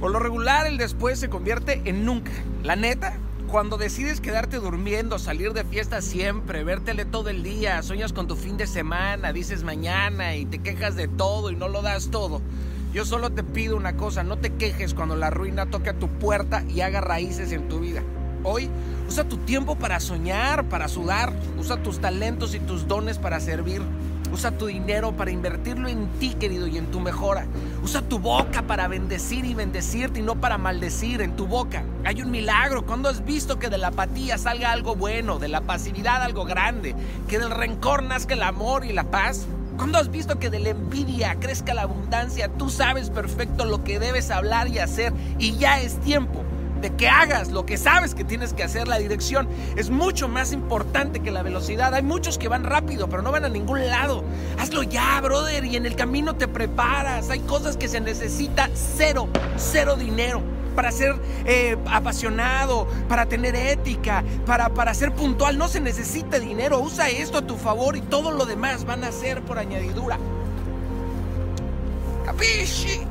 Por lo regular, el después se convierte en nunca. La neta, cuando decides quedarte durmiendo, salir de fiesta siempre, vértele todo el día, sueñas con tu fin de semana, dices mañana y te quejas de todo y no lo das todo. Yo solo te pido una cosa, no te quejes cuando la ruina toque a tu puerta y haga raíces en tu vida. Hoy usa tu tiempo para soñar, para sudar, usa tus talentos y tus dones para servir. Usa tu dinero para invertirlo en ti, querido, y en tu mejora. Usa tu boca para bendecir y bendecirte y no para maldecir en tu boca. Hay un milagro cuando has visto que de la apatía salga algo bueno, de la pasividad algo grande, que del rencor nazca el amor y la paz. Cuando has visto que de la envidia crezca la abundancia, tú sabes perfecto lo que debes hablar y hacer y ya es tiempo de que hagas lo que sabes que tienes que hacer. La dirección es mucho más importante que la velocidad. Hay muchos que van rápido, pero no van a ningún lado. Hazlo ya, brother, y en el camino te preparas. Hay cosas que se necesita cero, cero dinero. Para ser eh, apasionado, para tener ética, para, para ser puntual, no se necesita dinero. Usa esto a tu favor y todo lo demás van a ser por añadidura. Capisci?